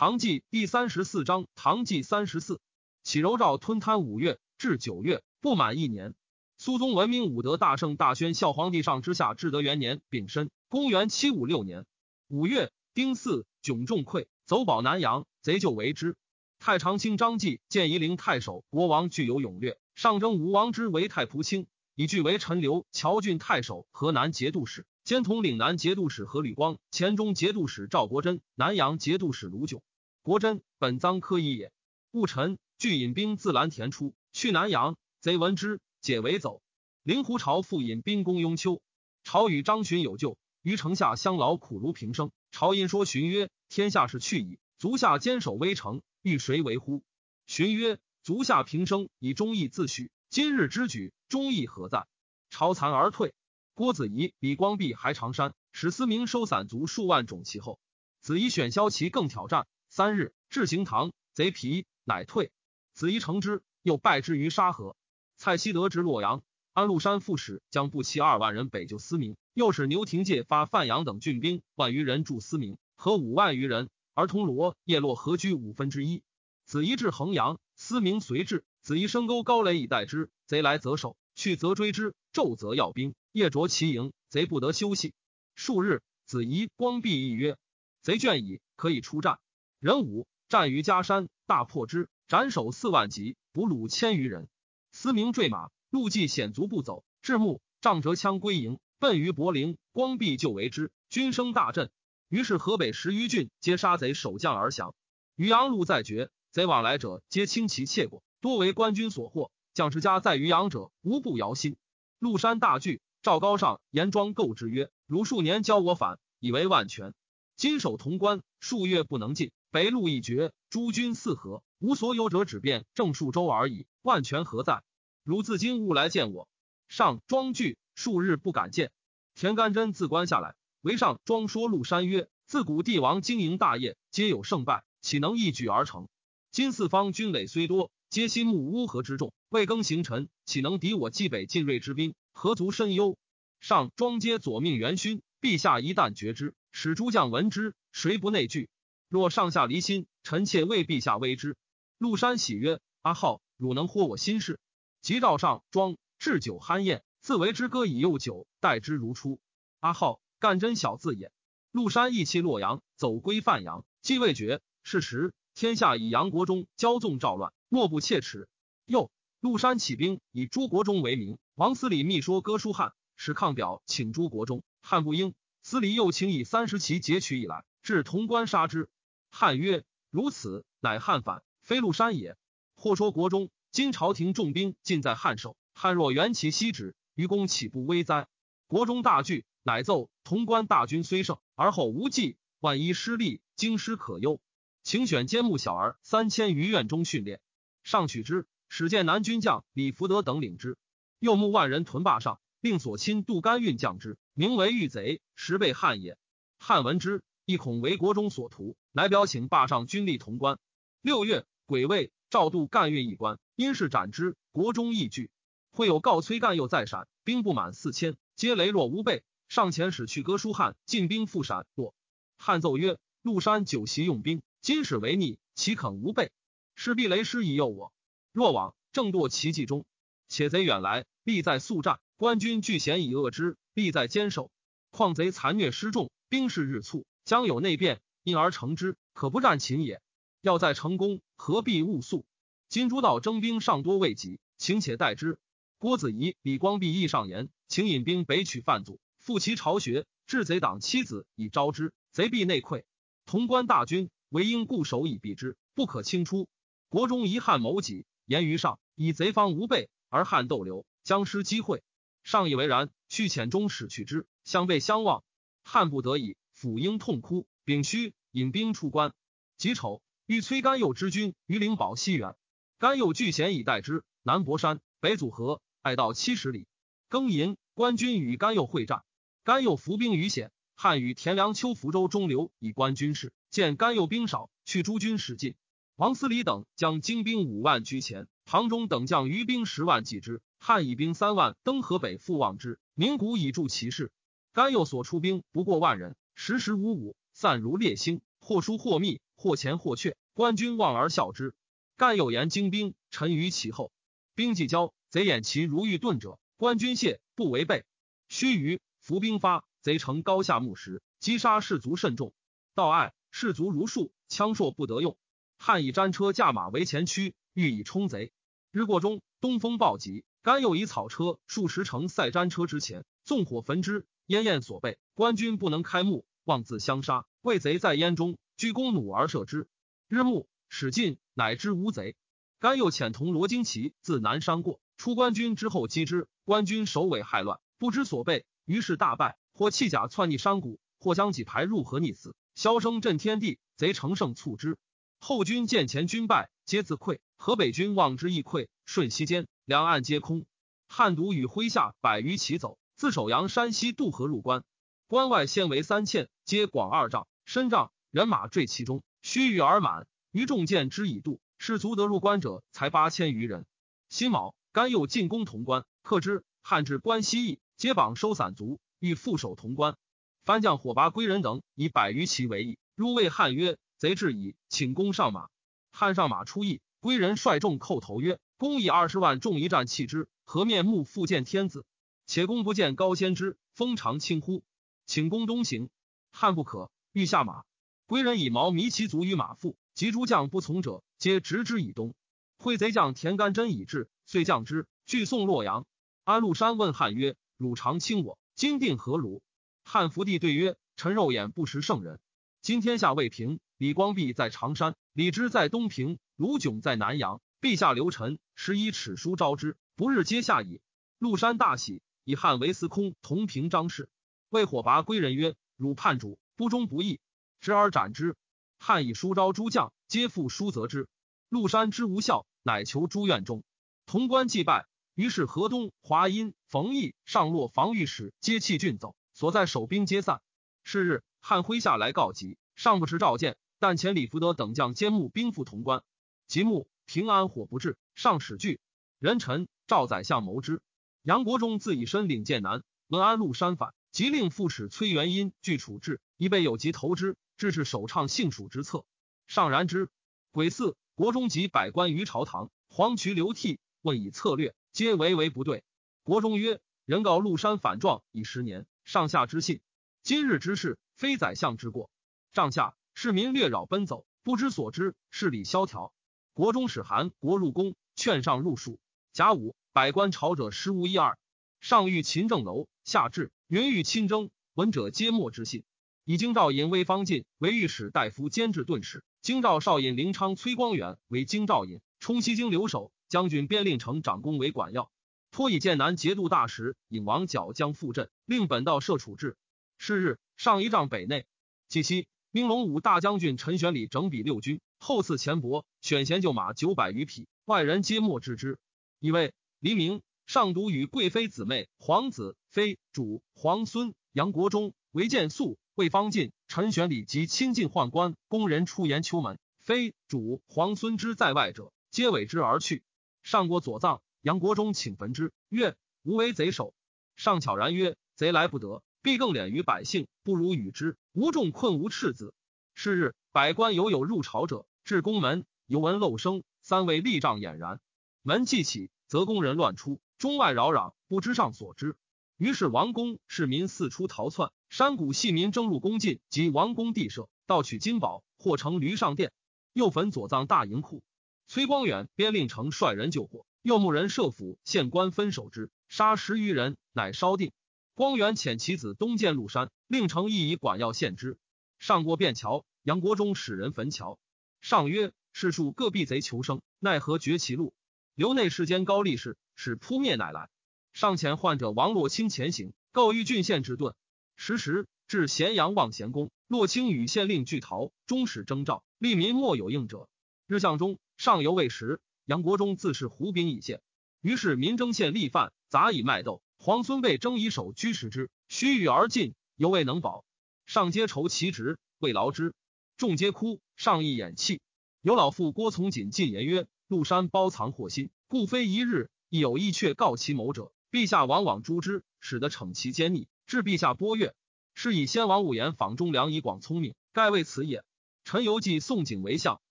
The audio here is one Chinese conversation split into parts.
唐纪第三十四章，唐纪三十四，启柔诏吞贪五月至九月，不满一年。苏宗文明武德大圣大宣孝皇帝上之下至德元年丙申，公元七五六年五月丁巳，迥重溃，走保南阳，贼就为之。太常卿张继见夷陵太守国王具有勇略，上征吴王之为太仆卿，以据为陈留乔郡太守、河南节度使，兼统岭南节度使何吕光、黔中节度使赵国珍、南阳节度使卢炯。国珍本臧科一也。戊辰，具引兵自蓝田出，去南阳。贼闻之，解围走。灵狐朝复引兵攻雍丘。朝与张巡有旧，于城下相劳苦如平生。朝因说荀曰：“天下是去矣，足下坚守危城。”欲谁为乎？荀曰：“足下平生以忠义自诩，今日之举，忠义何在？”朝残而退。郭子仪、李光弼还长山，史思明收散卒数万种其后。子仪选骁骑更挑战。三日至行堂，贼疲，乃退。子仪乘之，又败之于沙河。蔡希德之洛阳，安禄山副使将步骑二万人北救司明，又使牛廷介发范阳等郡兵万余人助司明，和五万余人。而铜锣叶落何居五分之一。子仪至衡阳，司明随至。子仪深沟高垒以待之，贼来则守，去则追之。昼则要兵，夜着其营，贼不得休息。数日，子仪光弼议曰：“贼倦矣，可以出战。”人武战于嘉山，大破之，斩首四万级，俘虏千余人。司明坠马，路骑险足不走，至暮，仗折枪归营，奔于柏林。光弼就为之，军声大振。于是河北十余郡皆杀贼守将而降。渔阳路在绝，贼往来者皆轻骑窃过，多为官军所获。将士家在渔阳者无不摇心。陆山大惧，赵高上严庄构之曰：“汝数年教我反，以为万全。今守潼关，数月不能进，北路一绝，诸军四合，无所有者，只变正数州而已。万全何在？汝自今勿来见我。”上庄惧，数日不敢见。田干真自关下来。为上庄说陆山曰：“自古帝王经营大业，皆有胜败，岂能一举而成？今四方军垒虽多，皆心慕乌合之众，未更行臣，岂能敌我冀北晋锐之兵？何足深忧？”上庄皆左命元勋，陛下一旦决之，使诸将闻之，谁不内惧？若上下离心，臣妾为陛下危之。陆山喜曰：“阿浩，汝能获我心事。”即召上庄置酒酣宴，自为之歌以诱酒，待之如初。阿浩。干真小字也。陆山意气洛阳，走归范阳，既未决。是时，天下以杨国忠骄纵赵乱，莫不切齿。又，陆山起兵，以朱国忠为名。王思礼密说哥舒翰，使抗表请朱国忠，汉不应。司礼又请以三十骑截取以来，至潼关杀之。汉曰：“如此，乃汉反，非陆山也。”或说国中，今朝廷重兵尽在汉手，汉若援其西止，愚公岂不危哉？国中大惧。乃奏潼关大军虽胜，而后无计，万一失利，京师可忧。请选奸木小儿三千余院中训练，上取之。使见南军将李福德等领之。又募万人屯坝上，令所亲杜干运将之，名为御贼，实被汉也。汉闻之，亦恐为国中所图，乃表请坝上军力潼关。六月，癸未，赵度干运一关，因事斩之。国中亦惧。会有告崔干又在陕，兵不满四千，皆羸弱无备。上前使去哥舒翰，进兵赴陕。若汉奏曰：“陆山久习用兵，今使为逆，岂肯无备？势必雷师以诱我。若往，正堕其计中。且贼远来，必在速战。官军据险以遏之，必在坚守。况贼残虐失众，兵势日促，将有内变，因而成之，可不战秦也。要在成功，何必勿速？今诸道征兵尚多未及，请且待之。”郭子仪、李光弼亦上言，请引兵北取范祖。复其巢穴，治贼党妻子以招之，贼必内溃。潼关大军唯应固守以避之，不可轻出。国中遗汉谋己，言于上，以贼方无备，而汉斗留，将失机会。上以为然，去遣中使去之，相背相望。汉不得已，辅应痛哭。丙戌，引兵出关。己丑，欲催甘佑之军于灵宝西援。甘佑据险以待之，南博山，北阻河，隘道七十里。庚寅，官军与甘佑会战。甘佑伏兵于险，汉与田梁丘福州中流以观军事。见甘佑兵少，去诸军使进。王思礼等将精兵五万居前，唐中等将余兵十万继之。汉以兵三万登河北复望之。名古以助其势。甘佑所出兵不过万人，时时五五，散如烈星，或疏或密，或前或却，官军望而笑之。干有言精兵陈于其后，兵既交，贼掩其如遇遁者，官军谢不违背。须臾，伏兵发，贼乘高下木石，击杀士卒甚众。道爱士卒如数，枪槊不得用。汉以战车驾马为前驱，欲以冲贼。日过中，东风暴急，甘又以草车数十乘塞战车之前，纵火焚之，烟焰所备，官军不能开目，望自相杀。魏贼在烟中，鞠弓弩而射之。日暮，使尽，乃知无贼。甘又遣同罗惊奇自南山过，出官军之后击之。官军首尾害乱，不知所备，于是大败。或弃甲窜逆山谷，或将几排入河溺死。箫声震天地，贼乘胜促之。后军见前军败，皆自溃。河北军望之亦溃。瞬息间，两岸皆空。汉独与麾下百余骑走，自首阳山西渡河入关。关外先为三堑，皆广二丈，深丈，人马坠其中，须臾而满。余众见之以度，士卒得入关者才八千余人。辛卯，甘又进攻潼关，克之。汉至关西邑，皆绑收散卒，欲复守潼关。番将火拔归人等以百余骑为议，入谓汉曰。贼至矣，请攻上马。汉上马出邑，归人率众叩头曰：“公以二十万众一战弃之，何面目复见天子？且公不见高先之，封长轻乎？请公东行。”汉不可，欲下马。归人以矛迷其足于马腹，及诸将不从者，皆执之以东。会贼将田干真已至，遂降之，俱送洛阳。安禄山问汉曰：“汝常轻我，今定何如？”汉福帝对曰：“臣肉眼不识圣人。今天下未平。”李光弼在常山，李芝在东平，卢炯在南阳。陛下留臣，十以尺书招之，不日皆下矣。陆山大喜，以汉为司空，同平张氏。谓火拔归人曰：“汝叛主，不忠不义，执而斩之。”汉以书招诸将，皆复书责之。陆山之无效，乃求诸院中。潼关既败，于是河东、华阴、冯异、上洛防御使皆弃郡走，所在守兵皆散。是日，汉麾下来告急，尚不知召见。但前李福德等将兼募兵赴潼关，即目平安火不至，上使惧。人臣赵宰相谋之。杨国忠自以身领剑南，闻安禄山反，即令副使崔元因据处置，以备有急投之。致是首倡幸蜀之策。上然之。癸巳，国中及百官于朝堂，黄渠流涕，问以策略，皆唯唯不对。国中曰：“人告陆山反状已十年，上下之信。今日之事，非宰相之过。帐下。”市民略扰奔走，不知所知，势理萧条。国中使韩国入宫，劝上入蜀。甲午，百官朝者十无一二。上遇秦正楼，下至云欲亲征，闻者皆莫之信。以京兆尹魏方进为御史大夫监制顿使，京兆少尹凌昌崔光远为京兆尹，充西京留守将军边令城长公为管要。托以剑南节度大使尹王角将赴镇，令本道设处置。是日，上一仗北内，即夕。兵龙武大将军陈玄礼整比六军，后赐钱帛，选贤就马九百余匹，外人皆莫知之。以为黎明，上独与贵妃姊妹皇子妃主皇孙杨国忠韦见素魏方进陈玄礼及亲近宦官宫人出言秋门，妃主皇孙之在外者，皆委之而去。上国左葬，杨国忠请焚之，曰：“吾为贼首。”上悄然曰：“贼来不得。”必更敛于百姓，不如与之。无众困无赤子。是日，百官犹有入朝者，至宫门，犹闻漏声，三位立帐俨然。门既起，则宫人乱出，中外扰攘，不知上所知。于是王宫市民四出逃窜，山谷细民争入宫禁，及王宫地舍，盗取金宝，或乘驴上殿。又焚左藏大银库。崔光远边令城率人救火，又牧人设府县官分守之，杀十余人，乃烧定。光远遣其子东见禄山，令城亦以管要献之。上过便桥，杨国忠使人焚桥。上曰：“士庶各避贼求生，奈何绝其路？留内世间高力士，使扑灭乃来。”上前患者王洛清前行，告于郡县之盾。时时至咸阳望贤宫，洛清与县令俱逃，终使征召，利民莫有应者。日向中，上犹未食，杨国忠自是胡兵已现，于是民征县立犯，杂以卖豆。皇孙被征以手居食之，须臾而尽，犹未能保。上皆愁其职，未劳之，众皆哭。上亦掩泣。有老妇郭从锦进言曰：“陆山包藏祸心，故非一日亦有意却告其谋者。陛下往往诛之，使得惩其奸逆，致陛下波悦。是以先王五言访忠良以广聪明，盖为此也。”陈游记宋景为相，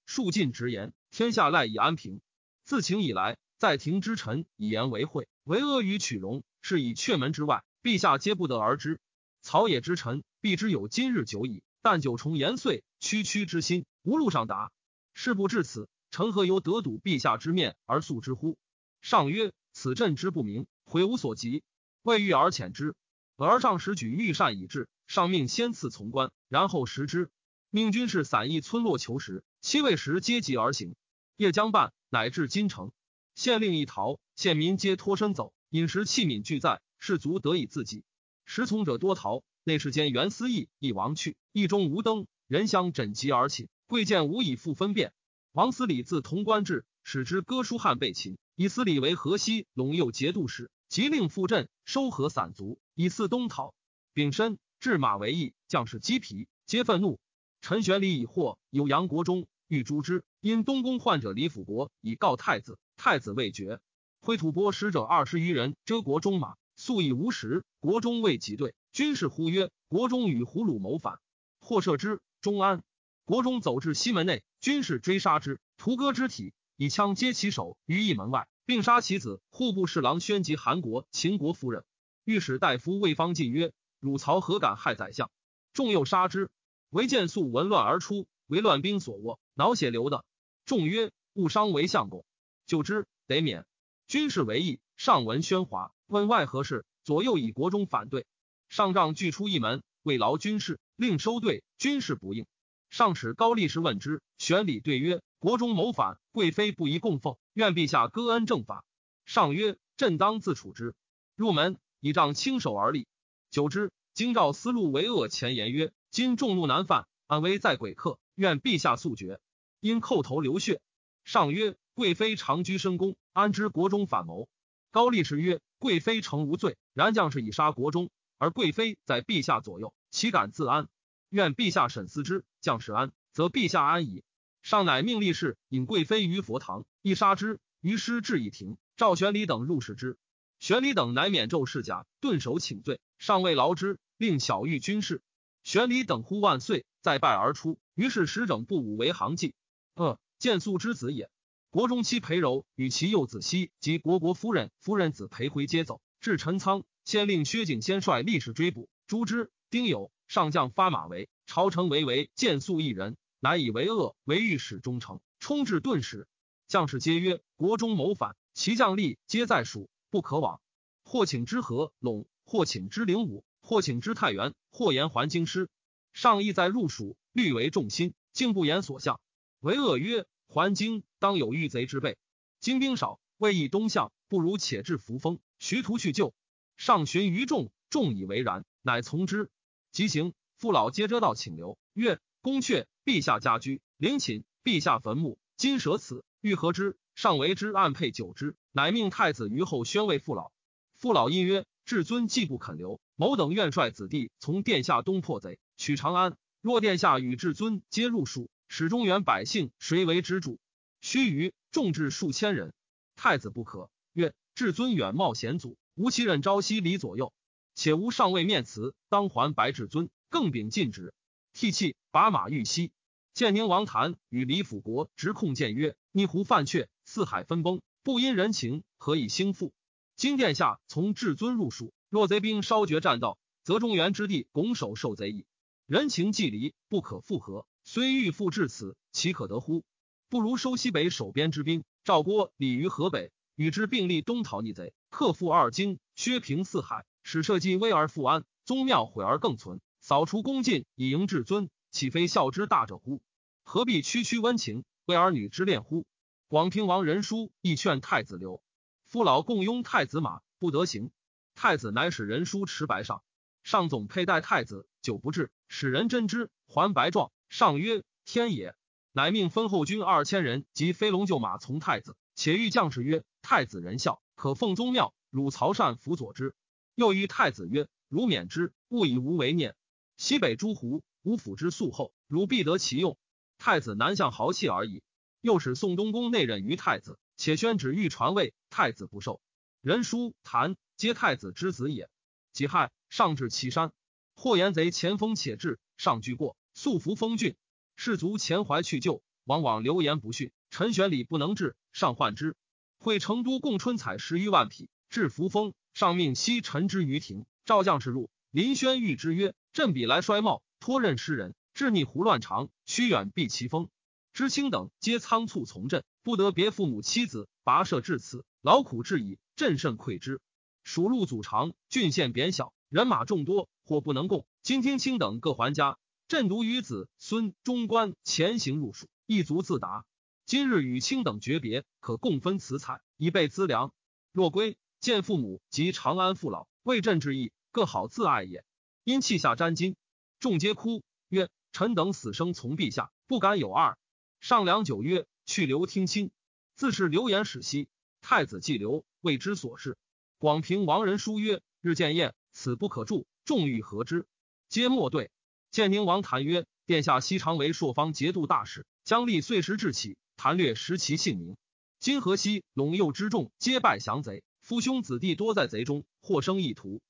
数尽直言，天下赖以安平。自秦以来，在庭之臣以言为惠，为阿谀取容，是以阙门之外，陛下皆不得而知。曹野之臣，必知有今日久矣。但九重言岁，区区之心，无路上达。事不至此，臣何由得睹陛下之面而诉之乎？上曰：“此朕之不明，悔无所及，未遇而遣之。而上时举御膳以至，上命先赐从官，然后食之。命军士散逸村落求食，七未食皆集而行。夜将半，乃至京城。县令一逃，县民皆脱身走，饮食器皿俱在，士卒得以自济。食从者多逃。内侍监袁思义亦亡去，一中无灯，人相枕疾而寝。贵贱无以复分辨。王思礼自潼关至，使之歌书汉被擒，以思礼为河西陇右节度使，即令复镇收合散卒，以四东讨。丙申，置马为役，将士鸡皮，皆愤怒。陈玄礼以获有杨国忠，欲诛之，因东宫患者李辅国以告太子，太子未决。挥吐蕃使者二十余人遮国中马，素以无实，国中未及对。军士呼曰：“国中与胡虏谋反，或射之。”中安。国中走至西门内，军士追杀之，屠割肢体，以枪接其手于一门外，并杀其子户部侍郎宣及韩国秦国夫人。御史大夫魏方进曰：“汝曹何敢害宰相？”众又杀之。唯见素闻乱而出，为乱兵所握，脑血流的。众曰：“误伤为相公，救之得免。”军事为义，上闻喧哗，问外何事，左右以国中反对。上帐拒出一门，为劳军事，令收队。军事不应。上使高力士问之，玄礼对曰：“国中谋反，贵妃不宜供奉，愿陛下割恩正法。”上曰：“朕当自处之。”入门，以杖轻手而立。久之，京兆思路为恶前言曰：“今众怒难犯，安危在鬼客，愿陛下速决。”因叩头流血。上曰：“贵妃长居深宫，安知国中反谋？”高力士曰：“贵妃诚无罪，然将士以杀国中。”而贵妃在陛下左右，岂敢自安？愿陛下审思之。将士安，则陛下安矣。上乃命立士引贵妃于佛堂，一杀之。于师至以庭，赵玄礼等入室之。玄礼等乃免胄饰甲，顿首请罪。上未劳之，令小玉军士。玄礼等呼万岁，再拜而出。于是使整不武为行迹。呃见素之子也。国中妻裴柔与其幼子熙及国国夫人夫人子裴辉皆走，至陈仓。先令薛景先率力士追捕，诛之。丁酉，上将发马为朝城围为见素一人，乃以为恶为御史中丞，冲至顿使。将士皆曰：“国中谋反，其将吏皆在蜀，不可往。或请之河陇，或请之灵武，或请之太原，或言还京师。上意在入蜀，虑为重心，竟不言所向。为恶曰：还京当有御贼之备，精兵少，未易东向，不如且至扶风，徐图去救。”上寻于众，众以为然，乃从之。即行，父老皆遮道请留。曰：宫阙，陛下家居；陵寝，陛下坟墓。金舍此，欲何之？上为之暗配酒之，乃命太子于后宣慰父老。父老因曰：至尊既不肯留，某等愿率子弟从殿下东破贼，取长安。若殿下与至尊皆入蜀，使中原百姓谁为之主？须臾，众至数千人。太子不可。曰：至尊远冒险阻。吴其忍朝夕离左右，且无上位面辞，当还白至尊，更秉禁止，涕泣，拔马欲西。建宁王谭与李辅国直控谏曰：“逆胡犯阙，四海分崩，不因人情，何以兴复？今殿下从至尊入蜀，若贼兵稍绝栈道，则中原之地拱手受贼矣。人情既离，不可复合。虽欲复至此，岂可得乎？不如收西北守边之兵，赵郭、李于河北。”与之并立，东讨逆贼，克复二京，削平四海，使社稷危而复安，宗庙毁而更存，扫除恭敬以迎至尊，岂非孝之大者乎？何必区区温情为儿女之恋乎？广平王仁叔亦劝太子留，父老共拥太子马，不得行。太子乃使仁书持白上，上总佩戴太子，久不至，使人真之，还白状。上曰：天也。乃命分后军二千人及飞龙厩马从太子。且欲将士曰：“太子仁孝，可奉宗庙。汝曹善辅佐之。”又谕太子曰：“汝免之，勿以无为念。西北诸胡，吾辅之素厚，汝必得其用。”太子南向豪气而已。又使宋东宫内任于太子，且宣旨欲传位，太子不受。人书谭皆太子之子也。己亥，上至岐山，霍延贼前锋且至，上居过，素服封郡。士卒前怀去救，往往流言不逊。陈玄礼不能治，上患之。会成都贡春采十余万匹，至扶风，上命西陈之于庭。赵将士入，林轩谕之曰：“朕彼来衰茂，托任诗人，智逆胡乱长，须远避其锋。知青等皆仓促从朕，不得别父母妻子，跋涉至此，劳苦至矣，朕甚愧之。蜀路阻长，郡县贬小，人马众多，或不能共。今听卿等各还家。”朕独与子孙中官前行入蜀，一足自达。今日与卿等诀别，可共分此彩，以备资粮。若归，见父母及长安父老，为朕之意，各好自爱也。因泣下沾巾，众皆哭曰：“臣等死生从陛下，不敢有二。”上良久曰：“去留听卿。”自是流言始息。太子既留，未知所事。广平王人书曰：“日见宴，此不可助。众欲何之？”皆莫对。建宁王谈曰：“殿下昔常为朔方节度大使，将立岁时至起，谈略识其姓名。今河西陇右之众皆拜降贼，夫兄子弟多在贼中，或生意图。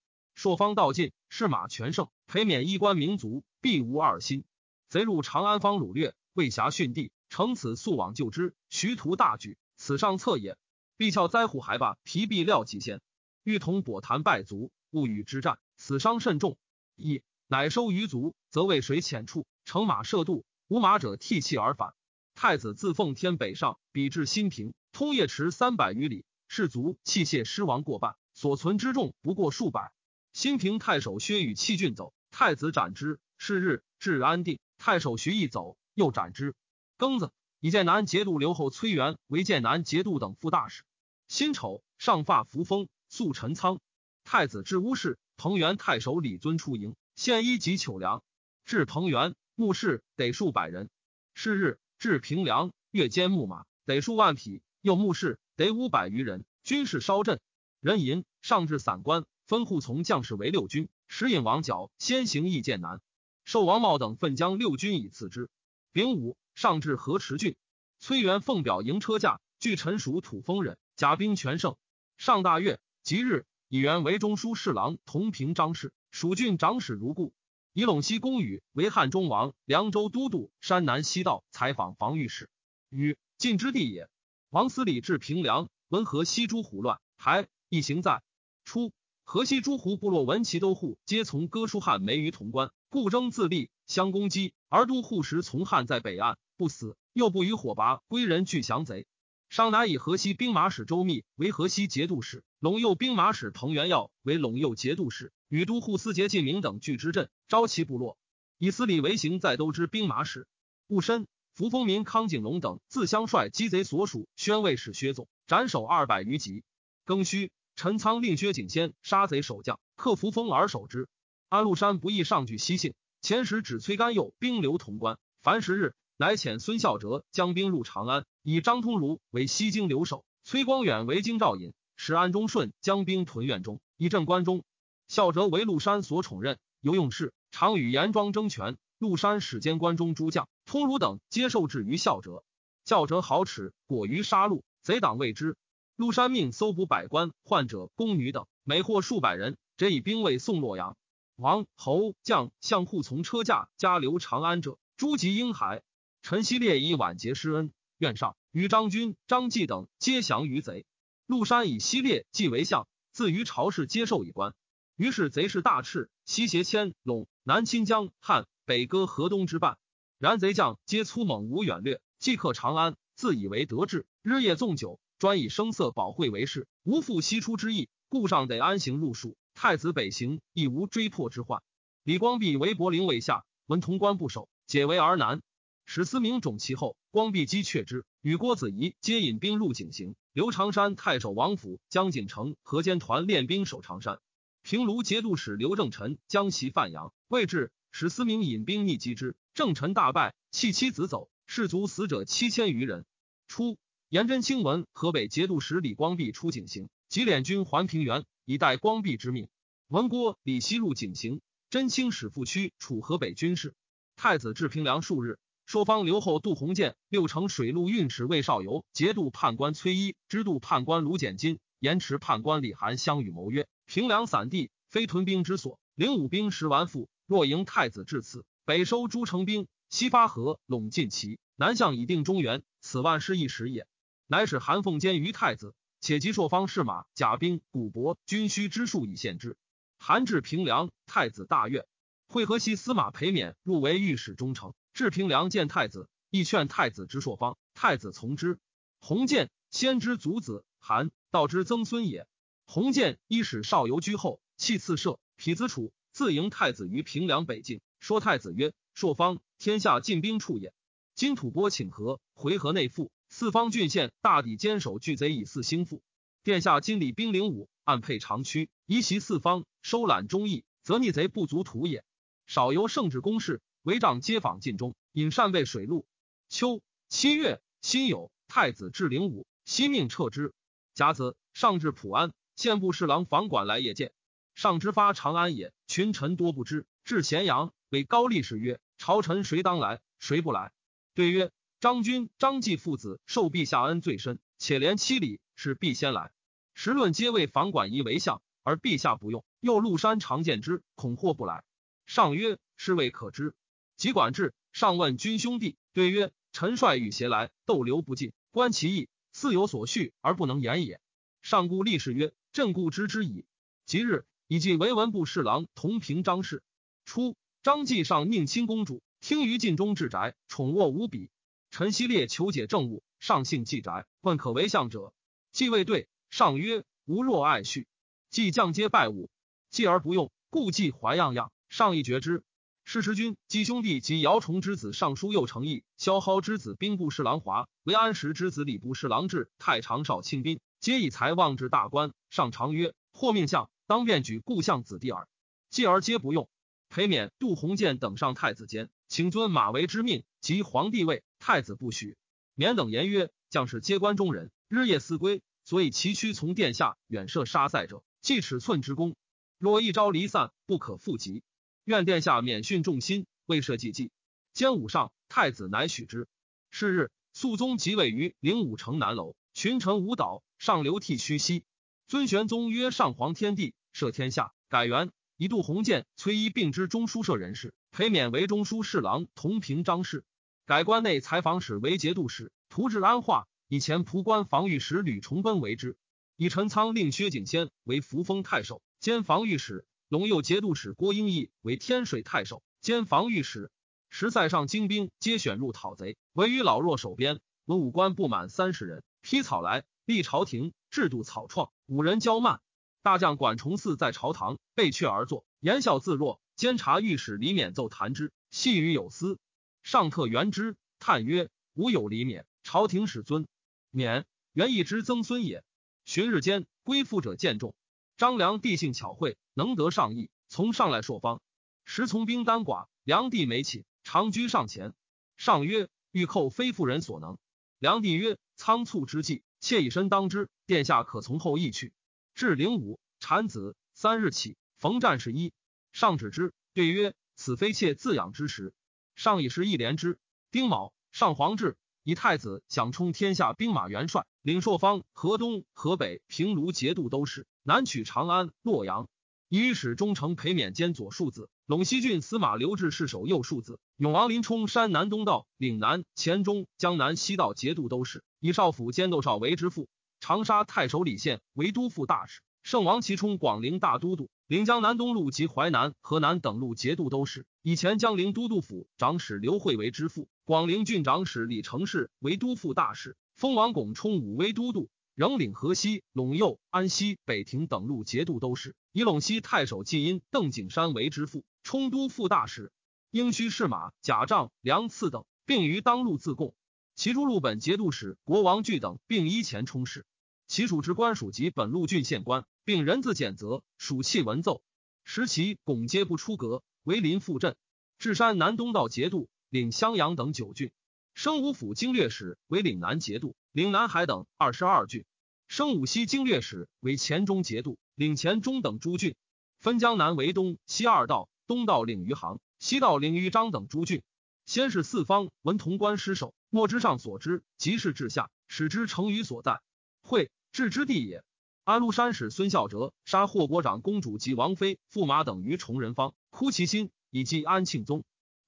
朔方道尽，士马全胜，裴免衣冠民族，必无二心。贼入长安方掳掠，未暇训地，乘此速往救之，徐图大举，此上策也。必翘灾户，还罢，疲弊料极先。欲同跛谈败卒，勿与之战，死伤甚重。一。”乃收余卒，则为水浅处，乘马涉渡，无马者替弃而返。太子自奉天北上，比至新平，通夜池三百余里，士卒器械失亡过半，所存之众不过数百。新平太守薛与弃郡走，太子斩之。是日至安定，太守徐毅走，又斩之。庚子，以剑南节度留后崔元为剑南节度等副大使。辛丑，上发扶风，肃陈仓。太子至乌市，彭元太守李尊出营。献衣及糗粮，至彭原，牧士得数百人。是日，至平凉，月兼木马，得数万匹。又牧士得五百余人。军事稍振，人淫上至散官，分护从将士为六军。时引王角先行诣剑南，受王茂等奋将六军以次之。丙午，上至河池郡，崔元奉表迎车驾，据陈属土丰人，甲兵全胜。上大悦，即日以元为中书侍郎，同平章事。蜀郡长史如故，以陇西公宇为汉中王、凉州都督、山南西道采访防御使，与晋之地也。王思礼至平凉，闻河西诸胡乱，还一行在。初，河西诸胡部落闻其都护皆从哥舒翰梅于潼关，故争自立，相攻击。而都护时从汉在北岸不死，又不与火拔，归人俱降贼。商乃以河西兵马使周密为河西节度使，陇右兵马使彭元耀为陇右节度使，与都护司节晋明等聚之镇，招其部落，以司礼为行在都之兵马使。戊申，扶风民康景龙等自相率击贼所属宣慰使薛总，斩首二百余级。庚戌，陈仓令薛景先杀贼守将，克扶风而守之。安禄山不意上举西幸，前时指崔干佑兵留潼关，凡十日。乃遣孙孝哲将兵入长安，以张通儒为西京留守，崔光远为京兆尹，使安中顺将兵屯苑中，以镇关中。孝哲为陆山所宠任，尤用事，常与严庄争权。陆山使兼关中诸将，通儒等皆受制于孝哲。孝哲好耻，果于杀戮，贼党畏之。陆山命搜捕百官、患者、宫女等，每获数百人，皆以兵卫送洛阳。王侯将相护从车驾加留长安者，诸及婴孩。陈希烈以晚节施恩，愿上与张军、张继等皆降于贼。陆山以希烈继为相，自于朝氏接受以官。于是贼势大炽，西胁迁陇，南侵江汉，北割河东之半。然贼将皆粗猛无远略，即克长安，自以为得志，日夜纵酒，专以声色保会为事，无复西出之意。故上得安行入蜀。太子北行，亦无追破之患。李光弼为柏林卫下，闻潼关不守，解围而南。史思明种其后，光弼击却之，与郭子仪皆引兵入井陉。刘长山太守王府将锦城河间团练兵守长山。平卢节度使刘正臣将袭范阳，未至，史思明引兵逆击之，正臣大败，弃妻子走，士卒死者七千余人。初，颜真卿闻河北节度使李光弼出井陉，即敛军还平原，以待光弼之命。闻郭李西入井陉，真卿使父驱楚河北军事。太子至平凉数日。朔方留后杜鸿渐、六城水陆运使魏少游、节度判官崔一、知度判官卢简金、延池判官李涵相与谋曰：“平凉散地，非屯兵之所。领武兵十完复，若迎太子至此，北收诸城兵，西发河，陇近齐，南向以定中原。此万事一时也。乃使韩凤监于太子，且及朔方士马、甲兵、古帛、军需之数以献之。韩至平凉，太子大悦。会河西司马裴冕入为御史中丞，至平凉见太子，亦劝太子之朔方，太子从之。弘建先知祖子韩，道之曾孙也。弘建一使少游居后，弃次射，匹子楚，自迎太子于平凉北境。说太子曰：“朔方，天下进兵处也。今吐蕃请和，回纥内附，四方郡县大抵坚守拒贼以四兴复。殿下今礼兵灵武，暗配长驱，移袭四方，收揽忠义，则逆贼不足图也。”少由圣旨公事，围帐街坊尽中，引善备水陆。秋七月，辛酉，太子至灵武，悉命撤之。甲子，上至普安，县部侍郎房管来谒见。上之发长安也，群臣多不知。至咸阳，为高力士曰：“朝臣谁当来？谁不来？”对曰：“张君、张继父子受陛下恩最深，且连七礼，是必先来。时论皆为房管仪为相，而陛下不用，又陆山常见之，恐或不来。”上曰：“是未可知。”即管至，上问君兄弟，对曰：“臣率与携来，逗留不尽，观其意，似有所恤而不能言也。”上故立士曰：“朕故知之矣。”即日，以记为文部侍郎同平张氏。初，张继上宁亲公主，听于晋中至宅，宠卧无比。陈希烈求解政务，上幸继宅，问可为相者，继未对。上曰：“吾若爱婿，既降皆拜吾，继而不用，故继怀样样。上亦觉之。世时君姬兄弟及姚崇之子尚书右丞义，萧蒿之子兵部侍郎华，为安石之子礼部侍郎志，太常少卿宾，皆以才望至大官。上常曰：“或命相，当便举故相子弟耳。”继而皆不用。裴冕、杜鸿渐等上太子监，请尊马为之命，及皇帝位，太子不许。免等言曰：“将士皆关中人，日夜思归，所以崎岖从殿下远涉杀塞者，计尺寸之功。若一朝离散，不可复及。”愿殿下免训众心，未设计计。兼武上，太子乃许之。是日，肃宗即位于灵武城南楼，群臣舞蹈，上流涕虚兮。尊玄宗曰：“上皇天帝，赦天下，改元。”一度鸿渐、崔一并之中书舍人士，裴冕为中书侍郎，同平章事。改关内采访使为节度使，图治安化。以前仆官防御使吕崇奔为之。以陈仓令薛景先为扶风太守，兼防御使。陇右节度使郭英义为天水太守兼防御使，时塞上精兵皆选入讨贼，唯余老弱守边。文武官不满三十人，披草来，立朝廷制度草创，五人骄慢。大将管崇嗣在朝堂背阙而坐，言笑自若。监察御史李勉奏弹之，细语有司。上特元之，叹曰：“吾有李勉，朝廷使尊勉，原义之曾孙也。”旬日间，归附者渐众。张良地性巧慧，能得上意，从上来朔方。时从兵单寡，梁帝没寝，长居上前。上曰：“欲寇非妇人所能。”梁帝曰：“仓促之计，妾以身当之。殿下可从后议去。”至灵武，产子，三日起，逢战士一。上指之，对曰：“此非妾自养之时。”上以时一连之。丁卯，上皇至，以太子想充天下兵马元帅，领朔方、河东、河北、平卢节度都师。南取长安、洛阳，以使中丞裴冕兼左庶子；陇西郡司马刘志是守右庶子；永王林冲山南东道、岭南、黔中、江南西道节度都使；以少府兼窦少为之父；长沙太守李宪为都副大使；圣王齐冲广陵大都督，领江南东路及淮南、河南等路节度都使；以前江陵都督府长史刘惠为之父；广陵郡长史李成事为都副大使；封王拱冲武威都督。仍领河西、陇右、安西、北庭等路节度都使，以陇西太守季阴、邓景山为之父，充都副大使。应须士马、甲仗、粮赐等，并于当路自贡。其诸路本节度使国王具等，并依前充事。其属之官属及本路郡县官，并人自检责，属气文奏。时其拱皆不出阁，为临附镇。至山南东道节度，领襄阳等九郡。升武府经略使为岭南节度。领南海等二十二郡，升武西经略使为黔中节度，领黔中等诸郡，分江南为东西二道，东道领余杭，西道领余章等诸郡。先是四方闻潼关失守，莫之上所知，即是至下，使之成于所在。会置之地也。安禄山使孙孝哲杀霍国长公主及王妃、驸马等于崇仁坊，哭其心，以祭安庆宗。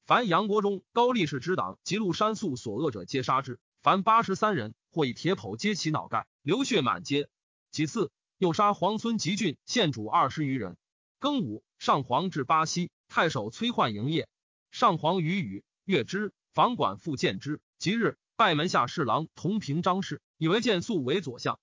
凡杨国忠、高力士之党及陆山素所恶者，皆杀之。凡八十三人，或以铁剖揭其脑盖，流血满街。其次，又杀皇孙吉郡县主二十余人。庚午，上皇至巴西，太守崔焕营业。上皇与语阅之，房管复见之。即日，拜门下侍郎同平张氏，以为建肃为左相。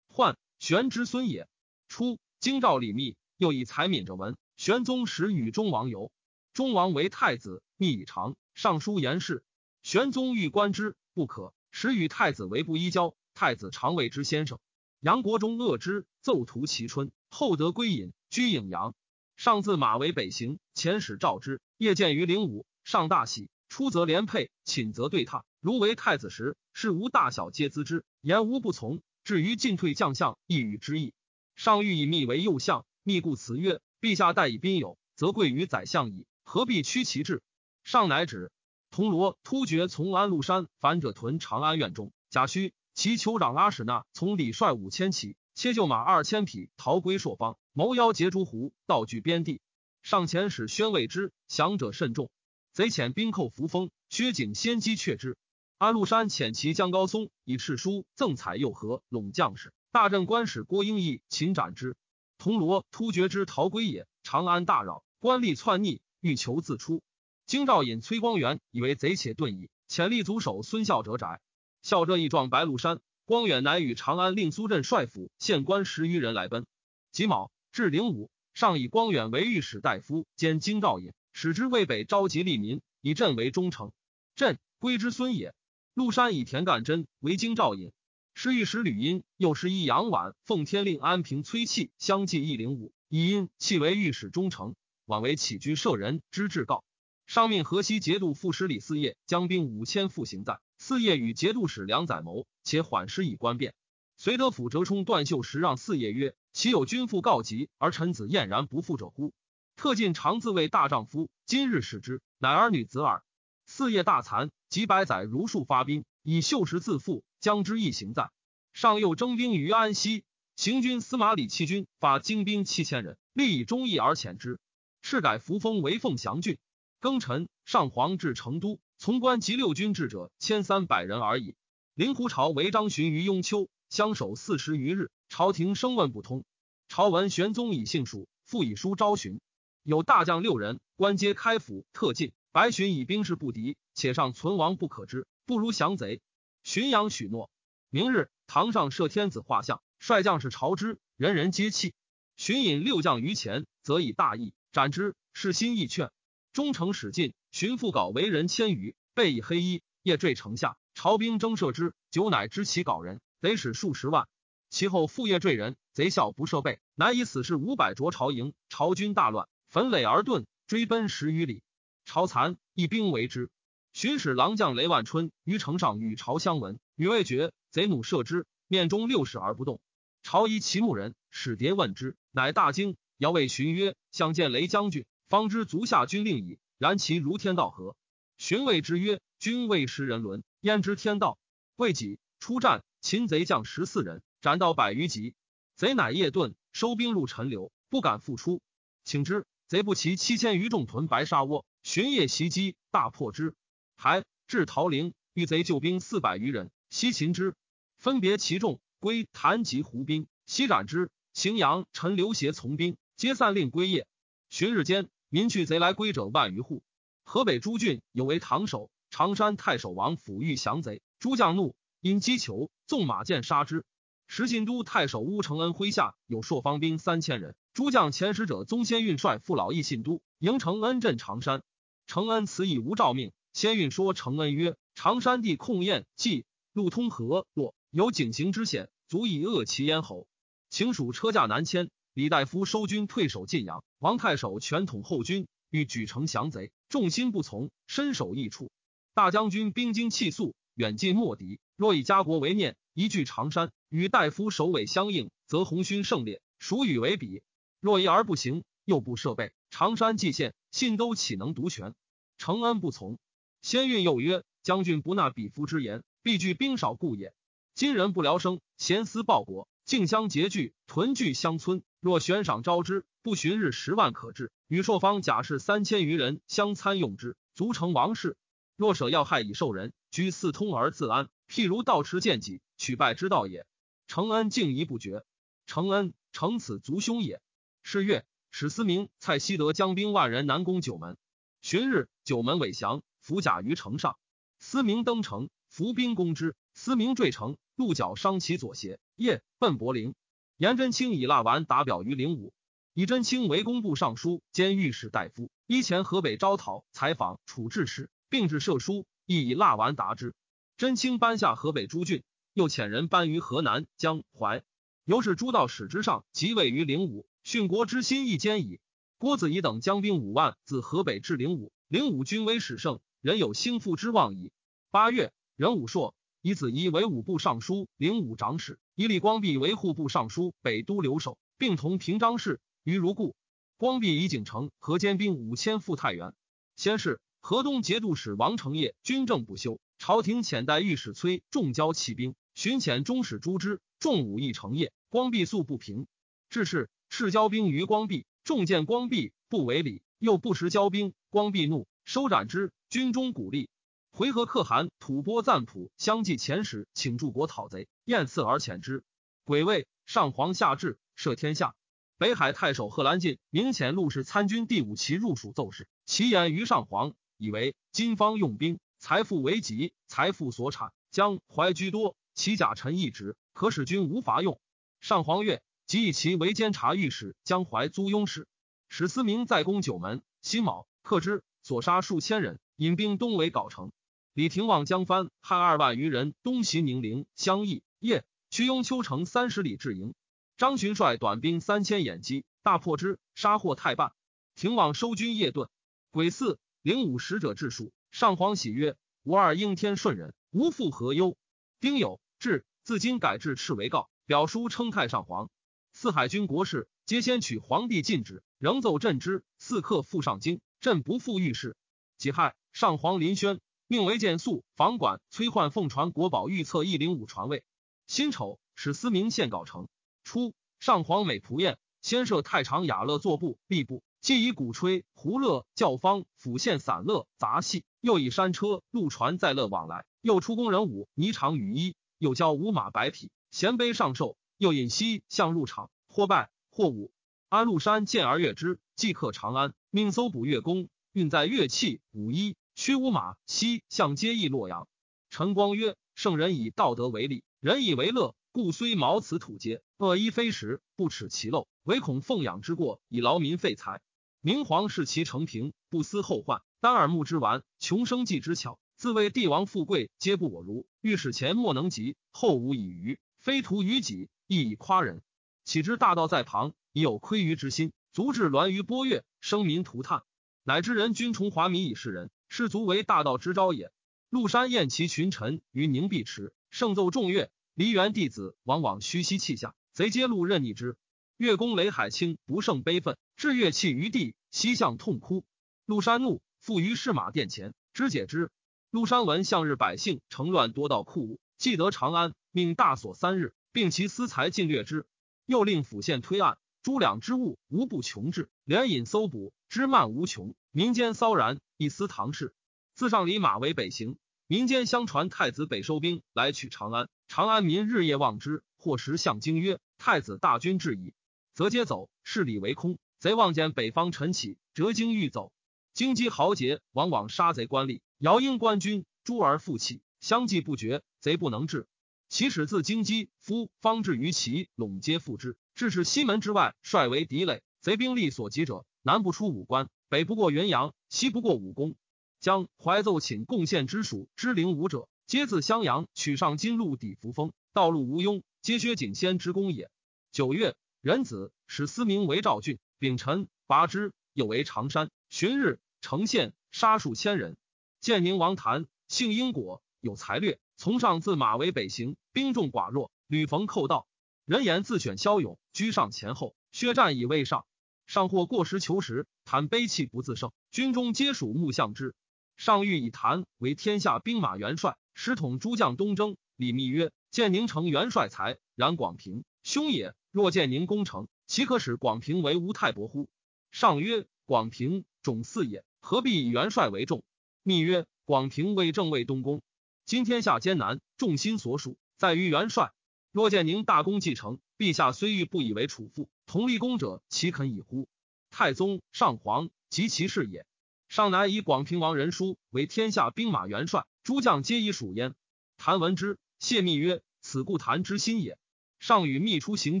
宦，玄之孙也。初，京兆李密，又以才敏者闻。玄宗时与中王游，中王为太子，密以长。上书言事，玄宗欲观之，不可。时与太子为不依交，太子常谓之先生。杨国忠恶之，奏图其春，后得归隐，居颍阳。上自马为北行，遣使召之，夜见于灵武，上大喜。出则连佩，寝则对榻。如为太子时，事无大小皆咨之，言无不从。至于进退将相，亦与之意。上欲以密为右相，密故辞曰：“陛下待以宾友，则贵于宰相矣，何必屈其志？”上乃止。铜锣突厥从安禄山反者屯长安院中，贾诩其酋长阿史那从李率五千骑，切就马二千匹，逃归朔方，谋邀截诸胡，道据边地。上前使宣慰之，降者甚众。贼遣兵寇扶风，薛景先机却之。安禄山遣其将高松以敕书赠采右和陇将士，大镇官使郭英义擒斩之。铜锣突厥之逃归也。长安大扰，官吏篡逆，欲求自出。京兆尹崔光远以为贼且遁矣，遣立足守孙孝哲宅。孝哲一状白鹿山，光远乃与长安令苏镇帅府县官十余人来奔。己卯，至灵武，上以光远为御史大夫兼京兆尹，使之渭北召集利民，以镇为忠诚。镇归之孙也。陆山以田干真为京兆尹，是御史吕殷，又是一杨婉、奉天令安平崔器相继义灵武，以殷弃为御史忠诚，婉为起居舍人之至告。上命河西节度副使李嗣业将兵五千赴行在，嗣业与节度使梁载谋，且缓师以观变。绥德府折冲段秀时让嗣业曰：“岂有君父告急而臣子晏然不复者乎？特进常自谓大丈夫，今日使之，乃儿女子耳。”嗣业大残，几百载如数发兵，以秀石自负，将之一行在。上又征兵于安西，行军司马李弃军发精兵七千人，力以忠义而遣之。敕改扶风为凤翔郡。庚辰，上皇至成都，从官及六军至者千三百人而已。令狐朝为张巡于雍丘，相守四十余日，朝廷声问不通。朝闻玄宗以幸蜀，复以书招询，有大将六人，官皆开府特进。白巡以兵势不敌，且上存亡不可知，不如降贼。浔阳许诺，明日堂上设天子画像，率将士朝之，人人皆泣。寻引六将于前，则以大义斩之，是心意劝。忠诚使尽，寻复稿为人千余，备以黑衣，夜坠城下。朝兵征射之，久乃知其稿人，得使数十万。其后复夜坠人，贼笑不设备，乃以死士五百着朝营。朝军大乱，焚垒而遁，追奔十余里。朝残，一兵为之。巡使郎将雷万春于城上与朝相闻，女未决，贼弩射之，面中六矢而不动。朝疑其牧人，使牒问之，乃大惊，遥谓巡曰：“相见雷将军。”方知足下军令矣，然其如天道何？荀谓之曰：“君未识人伦，焉知天道？”未几，出战，擒贼将十四人，斩到百余级。贼乃夜遁，收兵入陈留，不敢复出。请之，贼不齐七千余众屯白沙窝，巡夜袭击，大破之。还至桃陵，遇贼救兵四百余人，西擒之，分别其众，归谭及胡兵，西斩之。荥阳、陈留协从兵，皆散令归业。旬日间。民去贼来归者万余户。河北诸郡有为唐守，常山太守王府欲降贼，诸将怒，因击球，纵马箭杀之。时信都太守乌承恩麾下有朔方兵三千人，诸将遣使者宗先运帅父老义信都，迎承恩镇常山。承恩辞以无诏命，先运说承恩曰：“常山地控堰既路通河，洛有井行之险，足以扼其咽喉。请属车驾南迁。”李大夫收军退守晋阳，王太守全统后军，欲举城降贼，众心不从，身首异处。大将军兵精气素，远近莫敌。若以家国为念，一据常山，与大夫首尾相应，则红勋胜烈，孰与为比？若一而不行，又不设备，常山蓟县，信都岂能独权？承恩不从。先运又曰：将军不纳比夫之言，必惧兵少故也。今人不聊生，闲思报国。竞相结聚，屯聚乡村。若悬赏招之，不旬日十万可治。与朔方甲士三千余人相参用之，足成王室。若舍要害以受人，居四通而自安，譬如道持见己，取败之道也。承恩敬疑不绝，承恩承此族兄也。是月，史思明、蔡希德将兵万人南攻九门。旬日，九门伪降，伏甲于城上。思明登城，伏兵攻之。思明坠城，鹿角伤其左胁，夜奔柏林。颜真卿以蜡丸打表于灵武，以真卿为工部尚书兼御史大夫，依前河北招讨采访处置使。并至射书，亦以蜡丸答之。真卿颁下河北诸郡，又遣人颁于河南、江淮。由是诸道使之上，即位于灵武，殉国之心亦坚矣。郭子仪等将兵五万自河北至灵武，灵武军威始盛，人有兴复之望矣。八月，任武硕以子仪为武部尚书、灵武长史，以李光弼为户部尚书、北都留守，并同平章事于如故。光弼以景城河兼兵五千赴太原。先是。河东节度使王承业军政不修，朝廷遣代御史崔重交弃兵，巡遣中使朱之重武义承业，光弼素不平，致是赤交兵于光弼，众见光弼不为礼，又不时交兵，光弼怒，收斩之。军中鼓励回纥可汗吐蕃赞普相继遣使请助国讨贼，厌赐而遣之。癸未，上皇下至赦天下。北海太守贺兰进明遣陆氏参军第五旗入蜀奏事，其言于上皇。以为金方用兵，财富为己，财富所产，将怀居多，其甲臣一职，可使君无法用。上皇曰：即以其为监察御史，江淮租庸使。史思明在攻九门，辛卯，克之，所杀数千人，引兵东围皋城。李廷望将藩害二万余人，东袭宁陵、襄邑。夜，驱雍丘城三十里至营。张巡率短兵三千掩击，大破之，杀获太半。廷望收军夜遁。癸巳。灵武使者至蜀，上皇喜曰：“吾二应天顺人，无复何忧。”丁酉，至，自今改制敕为告，表书称太上皇。四海军国事，皆先取皇帝禁旨，仍奏朕之。四刻复上京，朕不复御事。己亥，上皇临轩，命为建肃房管崔焕奉传国宝御册一零五传位。辛丑，使司明献稿成。初，上皇美仆宴，先设太常雅乐作部吏部。既以鼓吹、胡乐、教坊、府县散乐、杂戏，又以山车、陆船载乐往来，又出宫人舞、霓裳羽衣，又教五马白匹，衔杯上寿，又引西向入场，或败或舞。安禄山见而悦之，即刻长安，命搜捕乐工，运载乐器、舞衣，驱五马，西向皆诣洛阳。陈光曰：圣人以道德为利，人以为乐。故虽毛此土阶，恶衣非时，不耻其陋，唯恐奉养之过，以劳民费财。明皇视其成平，不思后患，单耳目之玩，穷生计之巧，自谓帝王富贵皆不我如，欲使前莫能及，后无以虞，非徒于己，亦以夸人。岂知大道在旁，已有窥于之心，足至栾于波月，生民涂炭，乃知人君崇华民以示人，士卒为大道之招也。陆山宴其群臣于凝碧池，盛奏众乐。梨园弟子往往虚息泣下，贼皆路任逆之。乐公雷海清不胜悲愤，置乐器于地，西向痛哭。陆山怒，附于市马殿前，肢解之。陆山闻向日百姓乘乱多盗库物，既得长安，命大锁三日，并其私财尽掠之。又令府县推案，诸两之物无不穷至，连引搜捕，之漫无穷。民间骚然，一思唐氏。自上李马为北行，民间相传太子北收兵来取长安。长安民日夜望之，或时向京曰：“太子大军至矣。”则皆走，势力为空。贼望见北方晨起，折京欲走。京畿豪杰往往杀贼官吏，摇鹰官军，诸而复起，相继不绝。贼不能治，其始自京畿夫方至于其陇皆复之。至是西门之外，率为敌垒。贼兵力所及者，南不出武关，北不过元阳，西不过武功。将怀奏请贡献之属之灵武者。皆自襄阳取上金路抵扶风，道路无庸，皆薛景先之功也。九月，壬子，使思明为赵郡，丙辰，拔之，又为常山。旬日，城县杀数千人。建宁王谭，姓英果，有才略，从上自马为北行，兵众寡弱，屡逢寇盗。人言自选骁勇，居上前后。薛战以未上，上或过时求食，谈悲泣不自胜，军中皆属目向之。上欲以谭为天下兵马元帅。师统诸将东征，李密曰：“建宁城元帅才，然广平兄也。若建宁攻城，岂可使广平为吴太伯乎？”上曰：“广平种四也，何必以元帅为重？”密曰：广平为正卫东宫，今天下艰难，众心所属在于元帅。若见宁大功继承，陛下虽欲不以为储父，同立功者，岂肯以乎？太宗、上皇及其事也。上乃以广平王仁叔为天下兵马元帅，诸将皆以属焉。谭闻之，谢密曰：“此故谭之心也。”上与密出行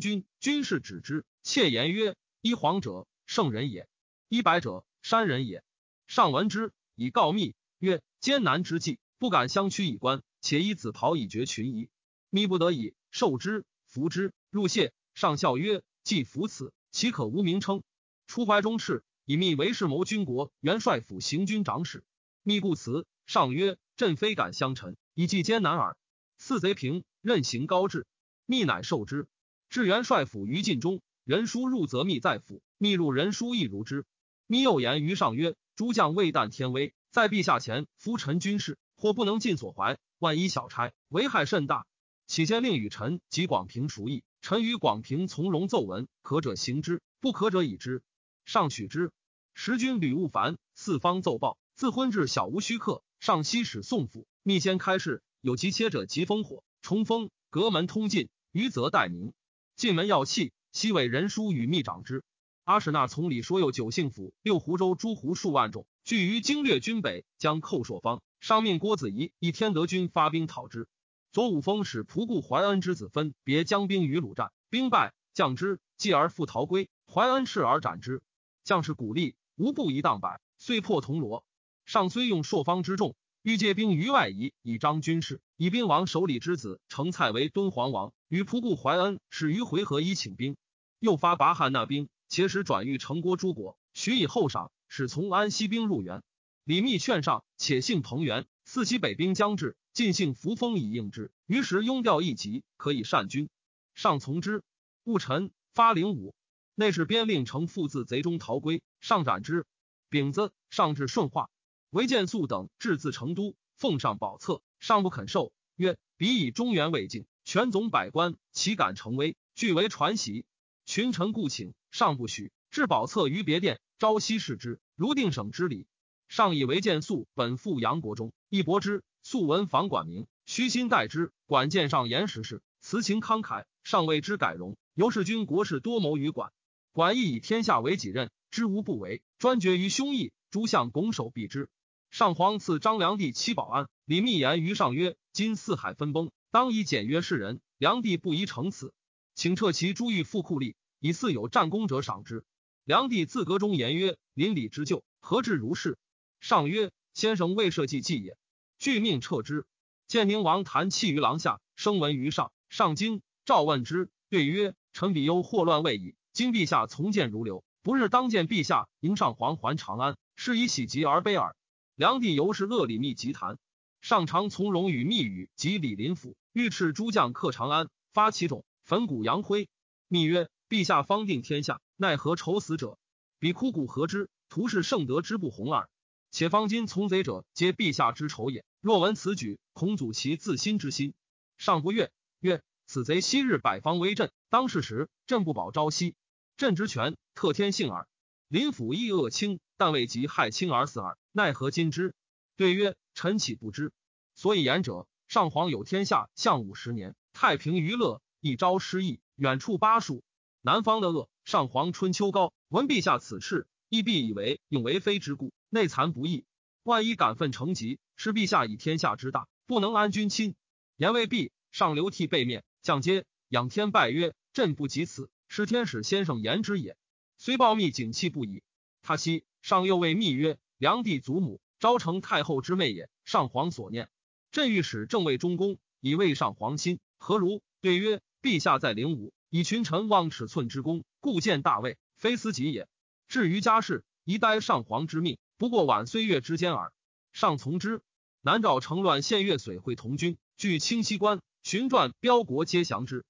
军，军士止之。窃言曰：“一皇者圣人也，一白者山人也。”上闻之，以告密曰：“艰难之际，不敢相屈以观，且以紫袍以绝群疑。”密不得已，受之，服之，入谢。上笑曰：“既服此，岂可无名称？”出怀中赤，以密为世谋军国元帅府行军长史。密故辞。上曰：“朕非敢相臣，以计艰难耳。”四贼平，任行高志。密乃受之。至元帅府于禁中。人书入，则密在府；密入人书，亦如之。密又言于上曰：“诸将未旦天威，在陛下前，夫臣军事，或不能尽所怀，万一小差，危害甚大。起先令与臣及广平熟议，臣与广平从容奏闻，可者行之，不可者已之。上取之。时军吕务繁，四方奏报，自昏至小无虚客。上西使宋府，密先开市，有急切者即烽火，冲锋，隔门通进，余则待明。进门要气。”西委人书与密长之。阿史那从里说有九姓府六湖州诸胡数万众，聚于经略军北，将寇朔方。上命郭子仪以天德军发兵讨之。左武封使仆固怀恩之子分别将兵于鲁战，兵败，将之，继而复逃归。怀恩斥而斩之。将士鼓励，无不一荡百，遂破铜锣。上虽用朔方之众，欲借兵于外夷，以彰军事。以兵王首里之子成蔡为敦煌王，与仆固怀恩始于回纥以请兵，又发拔汉纳兵，且使转遇成郭诸国，许以厚赏，使从安西兵入援。李密劝上，且幸彭元，四其北兵将至，尽兴扶风以应之。于时拥调一急，可以善军。上从之。戊辰，发灵武，内侍边令成父自贼中逃归，上斩之。丙子，上至顺化，韦建素等至自成都，奉上宝册。上不肯受，曰：“彼以中原为境，权总百官，岂敢成威？据为传习。群臣故请，上不许。置宝册于别殿，朝夕视之，如定省之礼。上以为见素本赴杨国中，一博之。素闻访管名，虚心待之。管见上言实事，辞情慷慨，上为之改容。由是君国事多谋于管，管亦以天下为己任，知无不为，专决于胸臆。诸相拱手避之。上皇赐张良帝七保安。”李密言于上曰：“今四海分崩，当以简约示人。良帝不宜成此，请撤其诸狱富库吏，以似有战功者赏之。”梁帝自阁中言曰：“邻里之旧，何至如是？”上曰：“先生未设计计也。”具命撤之。建宁王谈泣于廊下，声闻于上。上惊，召问之，对曰：“臣比忧祸乱未已，今陛下从谏如流，不日当见陛下迎上皇还长安，是以喜极而悲耳。”梁帝由是恶李密疾谈。上常从容与密语及李林甫，欲斥诸将克长安，发其种，焚骨扬灰。密曰：“陛下方定天下，奈何愁死者？彼枯骨何之？徒是圣德之不弘耳。且方今从贼者，皆陛下之仇也。若闻此举，恐阻其自心之心。上不悦，曰：此贼昔日百方威震，当世时，朕不保朝夕，朕之权特天幸耳。林甫亦恶轻，但未及害轻而死耳。奈何今之？对曰。”臣岂不知？所以言者，上皇有天下，相五十年，太平娱乐，一朝失意，远处巴蜀。南方的恶，上皇春秋高，闻陛下此事，亦必以为永为非之故，内惭不义。万一感愤成疾，是陛下以天下之大，不能安君亲。言未毕，上流涕背面，降阶仰天拜曰：“朕不及此，是天使先生言之也。”虽报密景气不已。他夕上又谓密曰：“梁帝祖母。”昭成太后之妹也，上皇所念。朕欲使正位中宫，以为上皇亲，何如？对曰：陛下在灵武，以群臣望尺寸之功，故见大位，非思己也。至于家事，宜待上皇之命，不过晚岁月之间耳。上从之。南诏承乱献乐绥会同军，据清溪关，寻传标国皆降之。